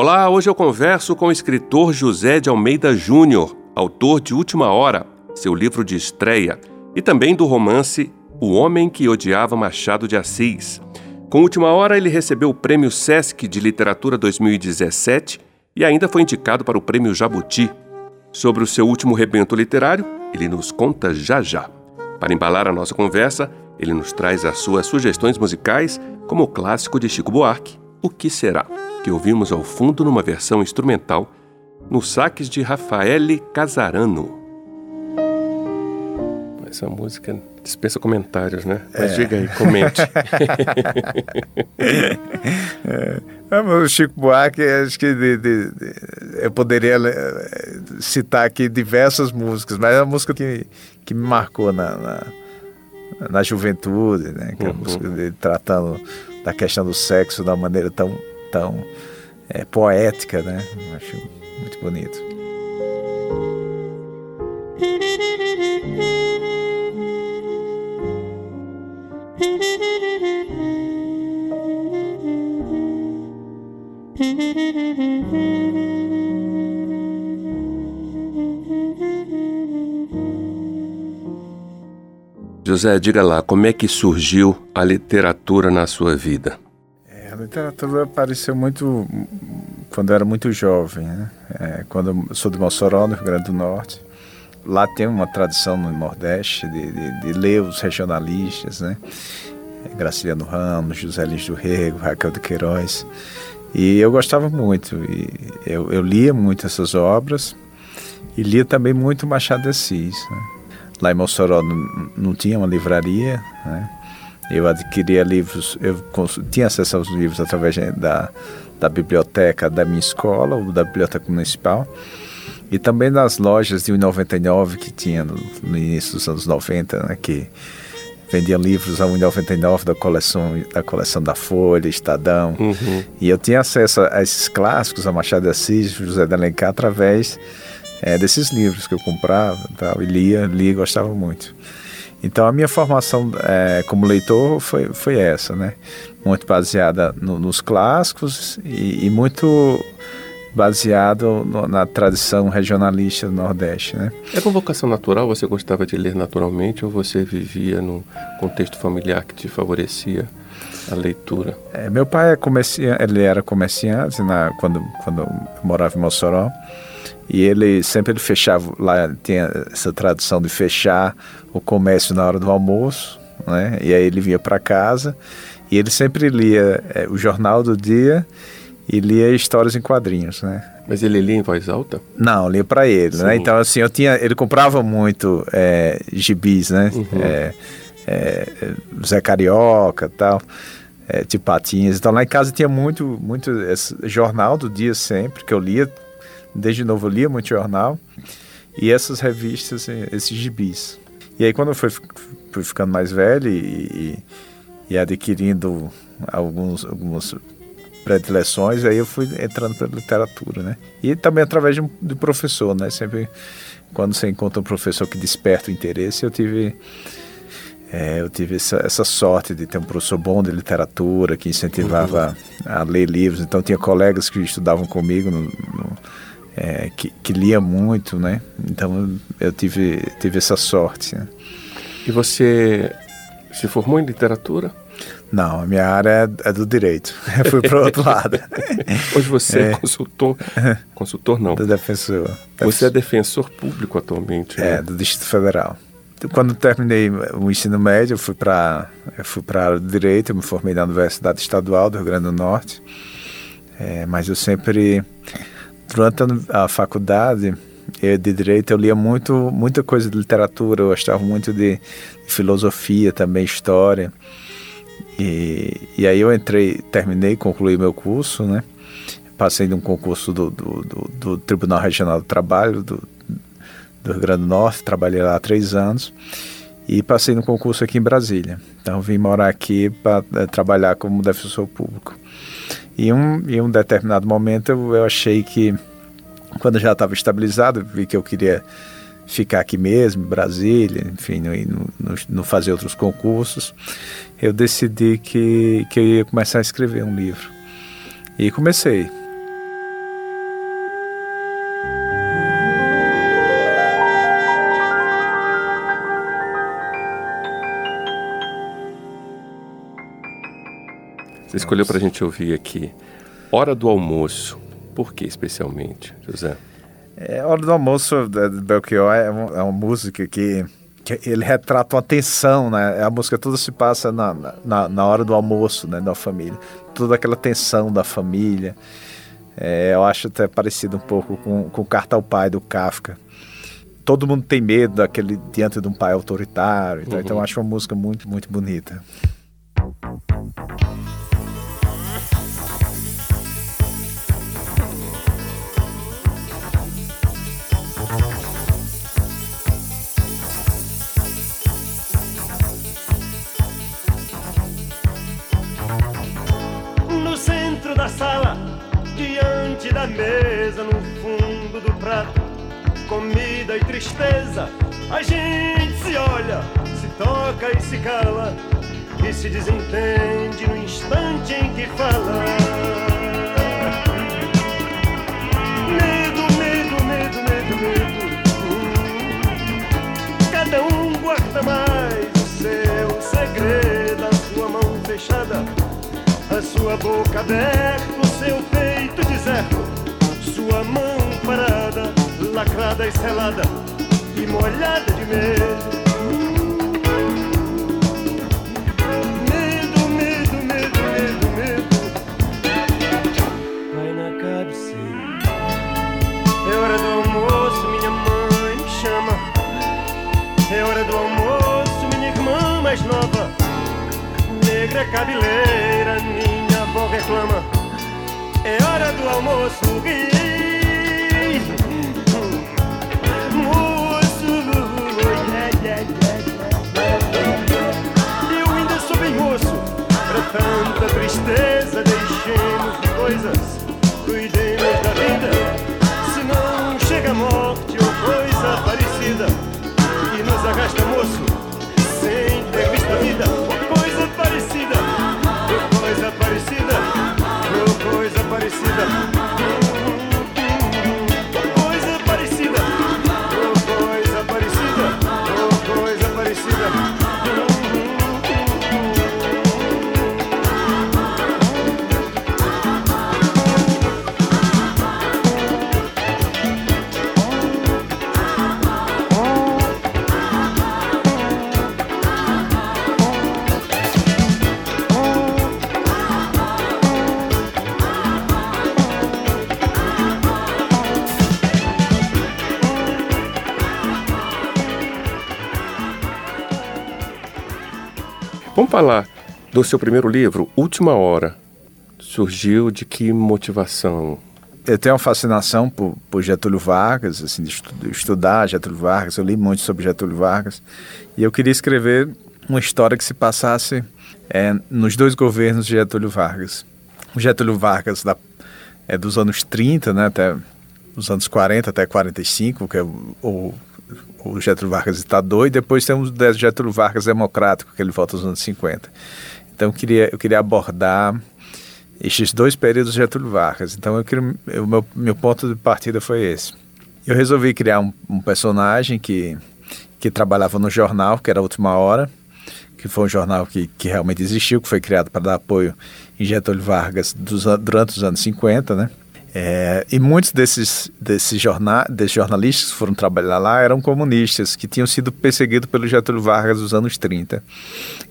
Olá, hoje eu converso com o escritor José de Almeida Júnior, autor de Última Hora, seu livro de estreia, e também do romance O Homem que Odiava Machado de Assis. Com Última Hora, ele recebeu o Prêmio Sesc de Literatura 2017 e ainda foi indicado para o Prêmio Jabuti. Sobre o seu último rebento literário, ele nos conta já já. Para embalar a nossa conversa, ele nos traz as suas sugestões musicais, como o clássico de Chico Buarque, O Que Será? que ouvimos ao fundo numa versão instrumental nos saques de Rafaele Casarano. Essa música dispensa comentários, né? Mas é. diga aí, comente. é. o Chico Buarque, acho que de, de, de, eu poderia eh, citar aqui diversas músicas, mas é uma música que, que me marcou na, na, na juventude, né? Que é uhum. música de, tratando da questão do sexo uma maneira tão tão é, poética, né? Eu acho muito bonito. José, diga lá, como é que surgiu a literatura na sua vida? literatura apareceu muito quando eu era muito jovem, né? É, quando sou de Mossoró, no Rio Grande do Norte. Lá tem uma tradição no Nordeste de, de, de ler os regionalistas, né? Graciliano Ramos, José Lins do Rego, Raquel de Queiroz. E eu gostava muito. Eu, eu lia muito essas obras e lia também muito Machado de Assis. Né? Lá em Mossoró não, não tinha uma livraria, né? Eu adquiria livros, eu tinha acesso aos livros através da, da biblioteca da minha escola, ou da biblioteca municipal, e também das lojas de 1,99 que tinha no, no, início dos anos 90, né, que vendiam livros a 1,99 da coleção, da coleção da Folha, Estadão. Uhum. E eu tinha acesso a esses clássicos, a Machado de Assis, José de Alencar, através é, desses livros que eu comprava tal, e lia, lia gostava muito. Então a minha formação é, como leitor foi, foi essa, né? Muito baseada no, nos clássicos e, e muito baseado no, na tradição regionalista do Nordeste, né? É uma vocação natural? Você gostava de ler naturalmente ou você vivia num contexto familiar que te favorecia a leitura? É, meu pai é comerciante, ele era comerciante na, quando, quando morava em Mossoró. E ele sempre ele fechava, lá tinha essa tradição de fechar o comércio na hora do almoço, né? E aí ele vinha para casa e ele sempre lia é, o jornal do dia e lia histórias em quadrinhos, né? Mas ele lia em voz alta? Não, lia para ele, né? Sim. né? Então assim, eu tinha, ele comprava muito é, gibis, né? Uhum. É, é, Zé Carioca, tal, é, tipo Patinhas. Então lá em casa tinha muito, muito jornal do dia sempre que eu lia Desde novo eu lia muito jornal e essas revistas, esses gibis. E aí quando eu fui, fui ficando mais velho e, e, e adquirindo alguns, algumas predileções, aí eu fui entrando para literatura, né? E também através de, de professor, né? Sempre quando você encontra um professor que desperta o interesse, eu tive é, eu tive essa, essa, sorte de ter um professor bom de literatura que incentivava uhum. a ler livros. Então tinha colegas que estudavam comigo no, no é, que, que, lia muito, né? Então eu tive, tive essa sorte. Né? E você se formou em literatura? Não, a minha área é, é do direito. Eu fui para o outro lado. Hoje você é, é consultor. Consultor não. Do defensor. Você é defensor público atualmente. É, né? do Distrito Federal. Quando terminei o ensino médio, eu fui para fui para a área direito, eu me formei na Universidade Estadual do Rio Grande do Norte. É, mas eu sempre durante a faculdade de direito eu lia muito muita coisa de literatura eu gostava muito de, de filosofia também história e, e aí eu entrei terminei concluí meu curso né passei de um concurso do, do, do, do Tribunal Regional do Trabalho do, do Rio Grande do Norte, trabalhei lá há três anos e passei no concurso aqui em Brasília. Então vim morar aqui para é, trabalhar como defensor público. E um, em um determinado momento eu, eu achei que, quando já estava estabilizado, vi que eu queria ficar aqui mesmo, Brasília, enfim, não, fazer outros concursos, eu decidi que, que eu ia começar a escrever um livro. E comecei. Você escolheu para a gente ouvir aqui Hora do Almoço. Por que especialmente, José? É, Hora do Almoço do Belchior é, uma, é uma música que, que, ele retrata uma tensão, né? A música toda se passa na, na, na hora do almoço, né, da família. Toda aquela tensão da família. É, eu acho até parecido um pouco com, com Carta ao Pai, do Kafka. Todo mundo tem medo daquele diante de um pai autoritário. Então, uhum. então eu acho uma música muito, muito bonita. Mesa, no fundo do prato, comida e tristeza. A gente se olha, se toca e se cala, e se desentende no instante em que fala. Medo, medo, medo, medo, medo. Cada um guarda mais o seu segredo, sua boca aberta, o seu peito deserto sua mão parada, lacrada e selada e molhada de. Medo, Negra cabeleira, minha avó reclama. É hora do almoço, Gui. tanta tristeza, deixemos de coisas, falar do seu primeiro livro, Última Hora. Surgiu de que motivação? Eu tenho uma fascinação por, por Getúlio Vargas, assim, de estudar Getúlio Vargas. Eu li muito sobre Getúlio Vargas e eu queria escrever uma história que se passasse é, nos dois governos de Getúlio Vargas. O Getúlio Vargas da, é dos anos 30, né, até os anos 40 até 45, que é o, o o Getúlio Vargas ditador, e depois temos o Getúlio Vargas democrático, que ele volta nos anos 50. Então eu queria, eu queria abordar estes dois períodos de Getúlio Vargas. Então eu queria, o meu, meu ponto de partida foi esse. Eu resolvi criar um, um personagem que, que trabalhava no jornal, que era a Última Hora, que foi um jornal que, que realmente existiu, que foi criado para dar apoio em Getúlio Vargas dos, durante os anos 50, né? É, e muitos desses, desses, jornal, desses jornalistas que foram trabalhar lá eram comunistas, que tinham sido perseguidos pelo Getúlio Vargas nos anos 30.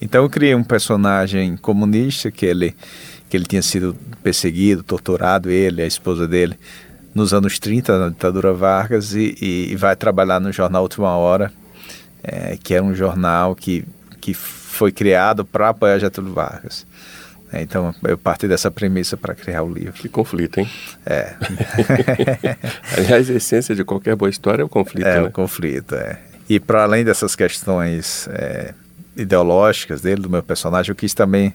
Então eu criei um personagem comunista, que ele, que ele tinha sido perseguido, torturado, ele, a esposa dele, nos anos 30, na ditadura Vargas, e, e, vai trabalhar no jornal Última Hora, é, que era um jornal que, que foi criado para apoiar Getúlio Vargas. É, então, eu parti dessa premissa para criar o livro. Que conflito, hein? É. Aliás, a essência de qualquer boa história é o conflito, é, né? o conflito, é. E para além dessas questões é, ideológicas dele, do meu personagem, eu quis também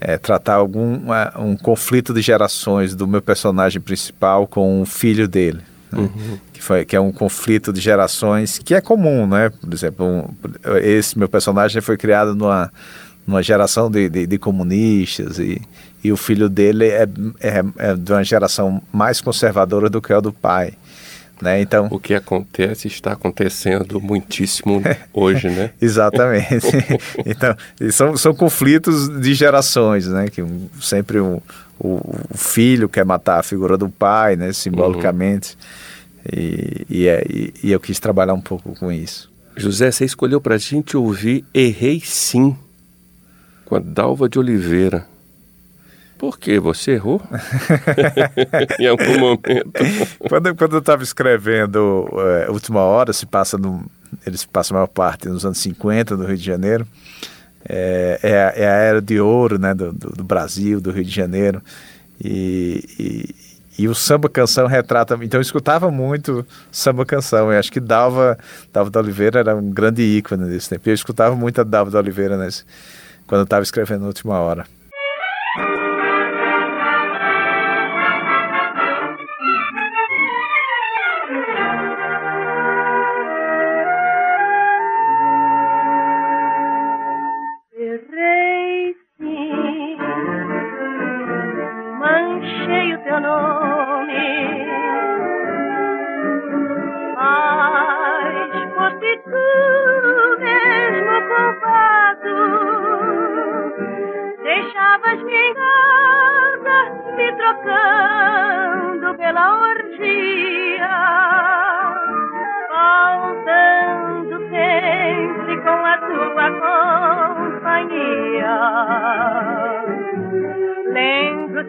é, tratar algum um conflito de gerações do meu personagem principal com o filho dele. Né? Uhum. Que, foi, que é um conflito de gerações que é comum, né? Por exemplo, um, esse meu personagem foi criado numa, numa geração de, de, de comunistas e, e o filho dele é, é, é de uma geração mais conservadora do que a do pai. Né? Então, o que acontece está acontecendo muitíssimo hoje, né? Exatamente. então, são, são conflitos de gerações, né? Que sempre um, o, o, filho quer matar a figura do pai, né? Simbolicamente. Uhum. E, e, é, e, e, eu quis trabalhar um pouco com isso. José, você escolheu para a gente ouvir Errei Sim, com a Dalva de Oliveira. Por que você errou? em algum momento. quando, quando eu estava escrevendo é, Última Hora, se passa no, eles passam a maior parte nos anos 50 no Rio de Janeiro. É, é, a, é a era de ouro né, do, do, do, Brasil, do Rio de Janeiro. E, e, e, o samba canção retrata. Então eu escutava muito samba canção. Eu acho que Dalva, Dalva da Oliveira era um grande ícone nesse tempo. Eu escutava muito a Dalva da Oliveira nesse, quando eu estava escrevendo na última hora.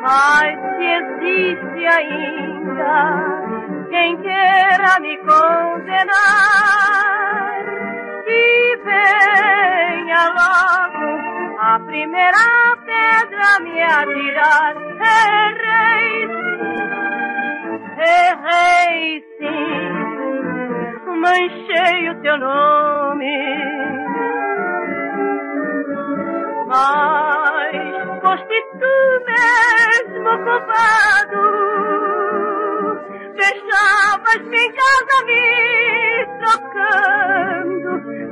Mas se existe ainda quem queira me condenar, que venha logo a primeira pedra me atirar foste tu mesmo culpado. Deixavas-me em casa me trocando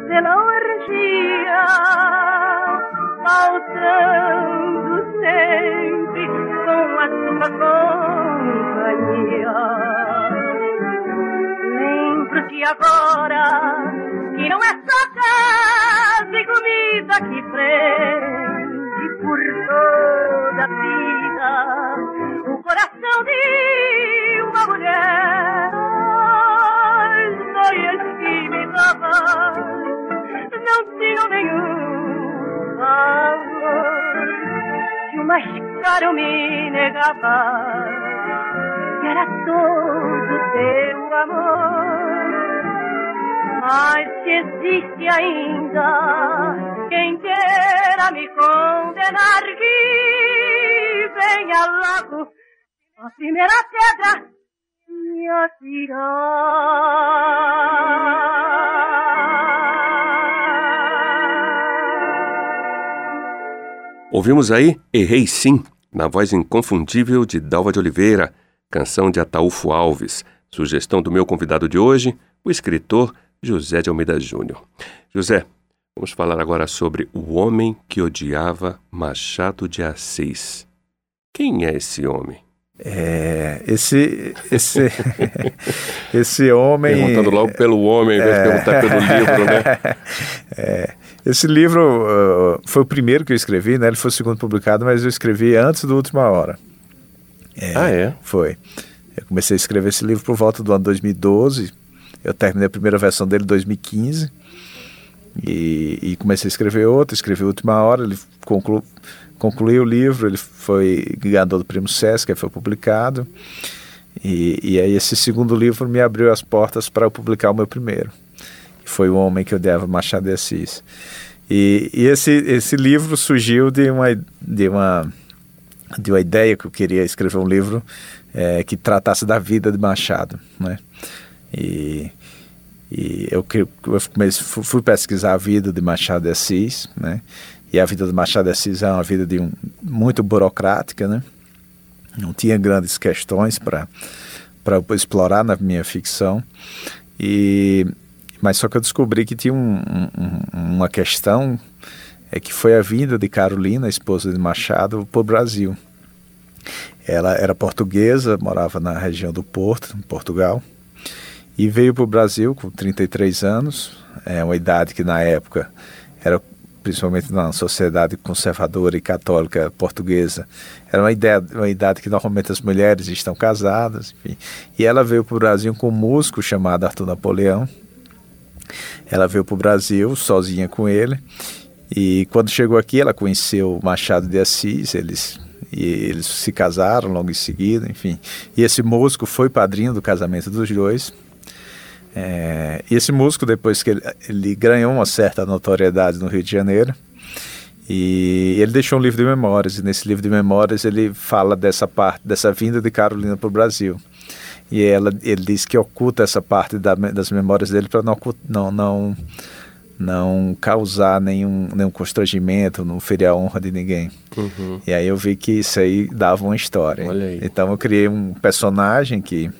pela orgia, faltando sempre com a tua companhia. Lembro que agora que não é só casa e comida que prende por toda a vida o coração de uma mulher. As noias que me dava não tinham nenhum valor. E o mais caro me negava, que era todo teu amor. Mas que existe ainda quem queira me Ouvimos aí Errei Sim, na voz inconfundível de Dalva de Oliveira, canção de Ataúfo Alves, sugestão do meu convidado de hoje, o escritor José de Almeida Júnior. José, vamos falar agora sobre o homem que odiava Machado de Assis. Quem é esse homem? É, esse, esse, esse homem. Perguntando logo pelo homem, em vez de perguntar pelo livro, né? É, Esse livro uh, foi o primeiro que eu escrevi, né? Ele foi o segundo publicado, mas eu escrevi antes do Última Hora. É, ah, é? Foi. Eu comecei a escrever esse livro por volta do ano 2012. Eu terminei a primeira versão dele em 2015. E, e, comecei a escrever outro, escrevi a última hora, ele conclu, concluiu o livro, ele foi ganhador do prêmio Sesc, foi publicado. E, e aí esse segundo livro me abriu as portas para eu publicar o meu primeiro, que foi O Homem que Odiava Machado de Assis. E, e esse, esse livro surgiu de uma, de, uma, de uma ideia que eu queria escrever um livro é, que tratasse da vida de Machado, né? E e eu, eu comecei, fui pesquisar a vida de Machado de Assis, né? E a vida de Machado de Assis é uma vida de um, muito burocrática, né? Não tinha grandes questões para explorar na minha ficção. E mas só que eu descobri que tinha um, um, uma questão é que foi a vinda de Carolina, esposa de Machado, para o Brasil. Ela era portuguesa, morava na região do Porto, em Portugal e veio para o Brasil com 33 anos, é uma idade que na época era principalmente na sociedade conservadora e católica portuguesa, era uma, ideia, uma idade que normalmente as mulheres estão casadas, enfim. E ela veio para o Brasil com um músico chamado Arthur Napoleão. Ela veio para o Brasil sozinha com ele. E quando chegou aqui, ela conheceu Machado de Assis, eles e eles se casaram logo em seguida, enfim. E esse músico foi padrinho do casamento dos dois. É, e esse músico, depois que ele, ele, ganhou uma certa notoriedade no Rio de Janeiro, e ele deixou um livro de memórias, e nesse livro de memórias ele fala dessa parte, dessa vinda de Carolina para o Brasil. E ela, ele diz que oculta essa parte da, das memórias dele para não, não, não, não causar nenhum, nenhum constrangimento, não ferir a honra de ninguém. Uhum. E aí eu vi que isso aí dava uma história. Então eu criei um personagem que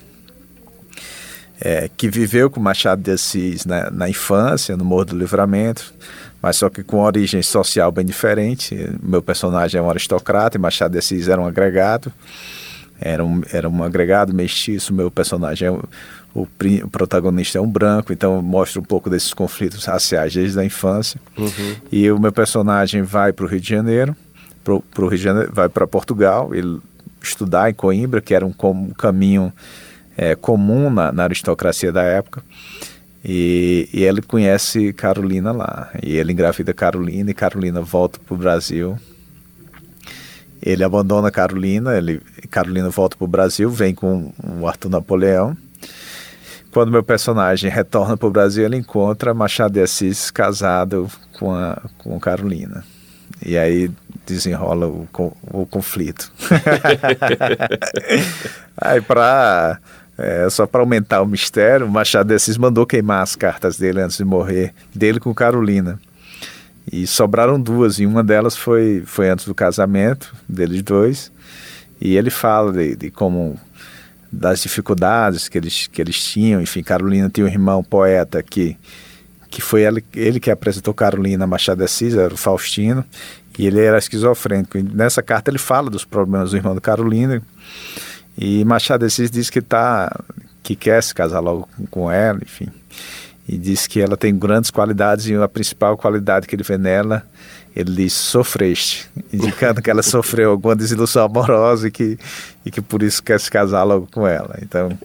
é, que viveu com Machado de Assis na, na, infância, no Morro do Livramento, mas só que com origem social bem diferente. Meu personagem é um aristocrata e Machado de Assis era um agregado, era um, era um agregado mestiço. Meu personagem é o, o, o protagonista é um branco, então mostra um pouco desses conflitos raciais desde a infância. Uhum. E o meu personagem vai para o Rio de Janeiro, pro, pro Rio de Janeiro vai para Portugal, ele estudar em Coimbra, que era um, um caminho é, comum na, na, aristocracia da época. E, e, ele conhece Carolina lá. E ele engravida Carolina e Carolina volta para o Brasil. Ele abandona Carolina, ele, Carolina volta para o Brasil, vem com o Arthur Napoleão. Quando meu personagem retorna para o Brasil, ele encontra Machado de Assis casado com, a, com Carolina. E aí desenrola o, o conflito. aí para é, só para aumentar o mistério, Machado de Assis mandou queimar as cartas dele antes de morrer, dele com Carolina. E sobraram duas, e uma delas foi, foi antes do casamento deles dois. E ele fala de, de como das dificuldades que eles, que eles tinham. Enfim, Carolina tinha um irmão poeta que, que foi ele, ele que apresentou Carolina Machado de Assis, era o Faustino, e ele era esquizofrênico. E nessa carta ele fala dos problemas do irmão de Carolina e Machado de Assis diz que tá, que quer se casar logo com ela, enfim. E diz que ela tem grandes qualidades e a principal qualidade que ele vê nela, ele diz sofreste, indicando que ela sofreu alguma desilusão amorosa e que, e que por isso quer se casar logo com ela. Então,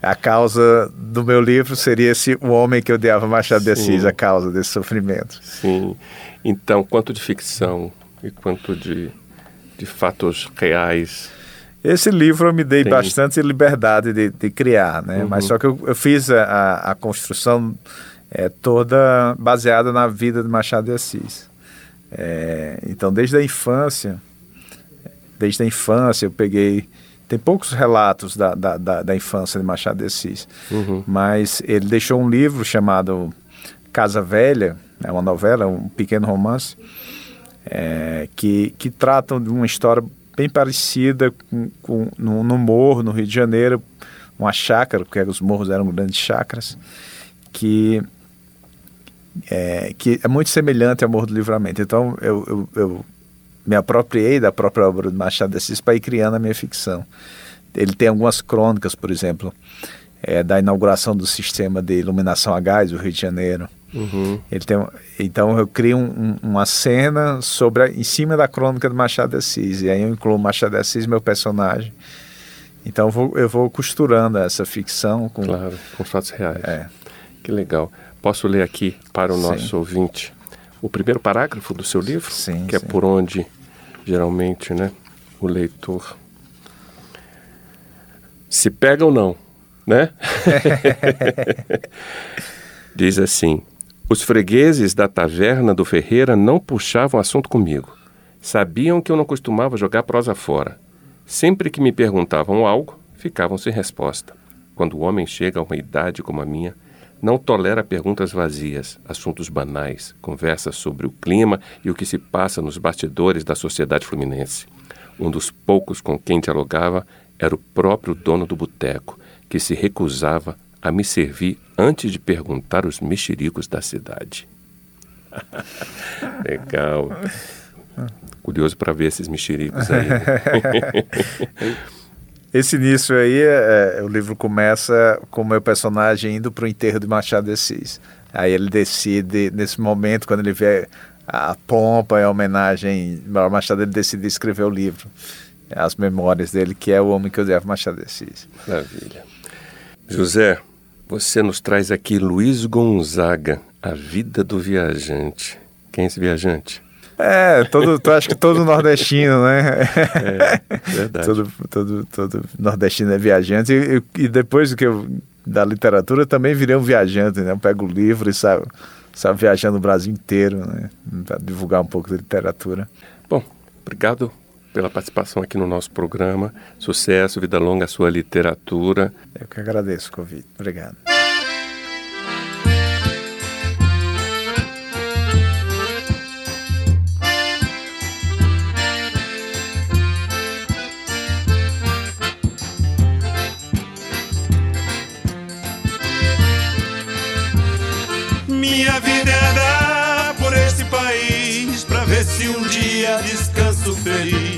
a causa do meu livro seria esse o homem que odiava Machado de Assis, a causa desse sofrimento. Sim. Então, quanto de ficção e quanto de, de fatos reais esse livro eu me dei bastante liberdade de, de criar, né? Uhum. Mas só que eu, eu fiz a, a construção é, toda baseada na vida de Machado de Assis. É, então, desde a infância, desde a infância eu peguei... Tem poucos relatos da, da, da, da infância de Machado de Assis, uhum. mas ele deixou um livro chamado Casa Velha, é uma novela, um pequeno romance, é, que, que tratam de uma história bem parecida com, com no, no, morro, no Rio de Janeiro, uma chácara, porque os morros eram grandes chácaras, que é, que é muito semelhante ao Morro do Livramento. Então eu, eu, eu me apropriei da própria obra do Machado de Assis para ir criando a minha ficção. Ele tem algumas crônicas, por exemplo, é, da inauguração do sistema de iluminação a gás do Rio de Janeiro, Ele tem, então eu crio um- um- uma cena sobre a- em cima da crônica de Machado de Assis. E aí eu incluo Machado de Assis, meu personagem. Então eu vou, eu vou costurando essa ficção com. Claro, com fatos reais. É. Que legal. Posso ler aqui para o Sim. nosso ouvinte o primeiro parágrafo do seu livro? Sim, Que é sim. por onde, geralmente, né, o leitor se pega ou não, né? Diz assim: Os fregueses da taverna do Ferreira não puxavam assunto comigo. Sabiam que eu não costumava jogar prosa fora. Sempre que me perguntavam algo, ficavam sem resposta. Quando o homem chega a uma idade como a minha, não tolera perguntas vazias, assuntos banais, conversas sobre o clima e o que se passa nos bastidores da sociedade fluminense. Um dos poucos com quem dialogava era o próprio dono do boteco, que se recusava a me servir antes de perguntar os mexericos da cidade. Legal. Curioso para ver esses mexericos aí. Esse início aí, é, é, o livro começa com o meu personagem indo para o enterro de Machado de Assis. Aí ele decide, nesse momento, quando ele vê a pompa e a homenagem ao Machado, ele decide escrever o livro. As memórias dele, que é o homem que odiava Machado de Assis. Maravilha. José, você nos traz aqui Luiz Gonzaga, A Vida do Viajante. Quem é esse viajante? É, todo, acho que todo nordestino, né? É, verdade. todo, todo, todo nordestino é viajante. E, e- depois que eu, da literatura, eu também virei um viajante, né? Eu pego o livro e saio, saio viajando o Brasil inteiro, né? Para divulgar um pouco de literatura. Bom, obrigado pela participação aqui no nosso programa. Sucesso, vida longa à sua literatura. Eu que agradeço o convite. Obrigado. Minha vida é andar por esse país pra ver se um dia descanso feliz,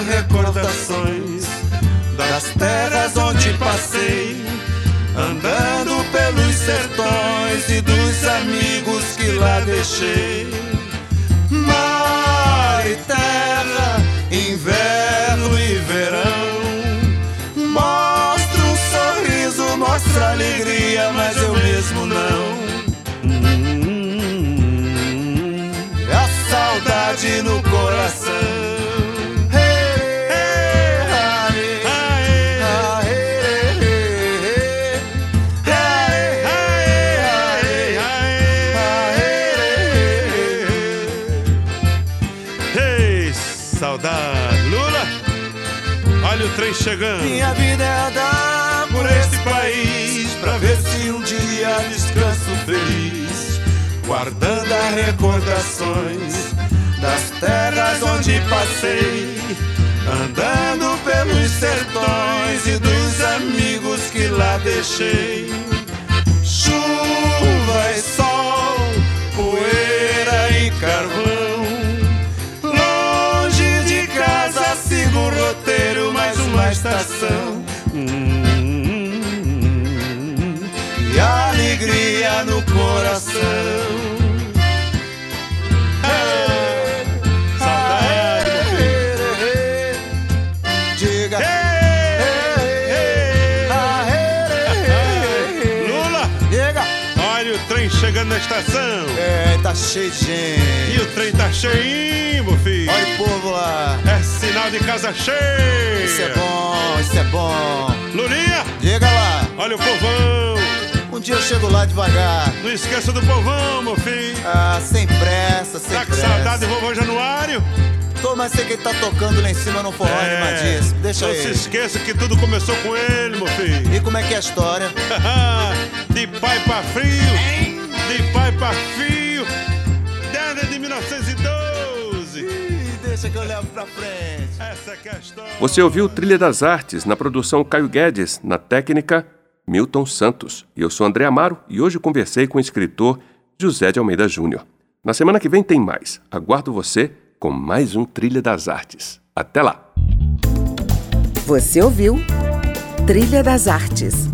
Recordações das terras onde passei, andando pelos sertões e dos amigos que lá deixei. Chegando. Minha vida é andar por esse país pra ver se um dia descanso feliz, guardando as recordações das terras onde passei, andando pelos sertões e dos amigos que lá deixei. Uma estação. Hum, e alegria no coração. Chegando na estação. É, cheio de gente. E o trem tá cheinho, meu filho. Olha o povo lá. É sinal de casa cheia. Isso é bom, isso é bom. Lulinha, Diga lá. olha o povão. Um dia eu chego lá devagar. Não esqueça do povão, meu filho. Ah, sem pressa, sem Tá com pressa. saudade do vovô Januário? Tô, mas sei que ele tá tocando lá em cima no forró animadíssimo. Deixa não ele. se esqueça que tudo começou com ele, meu filho. E como é que é a história? de pai pra frio, de pai pra fio, desde de 1912. Ih, deixa que eu levo pra frente. Essa é história. Você ouviu Trilha das Artes na produção Caio Guedes, na técnica Milton Santos. E eu sou André Amaro e hoje conversei com o escritor José de Almeida Júnior. Na semana que vem tem mais. Aguardo você com mais um Trilha das Artes. Até lá! Você ouviu Trilha das Artes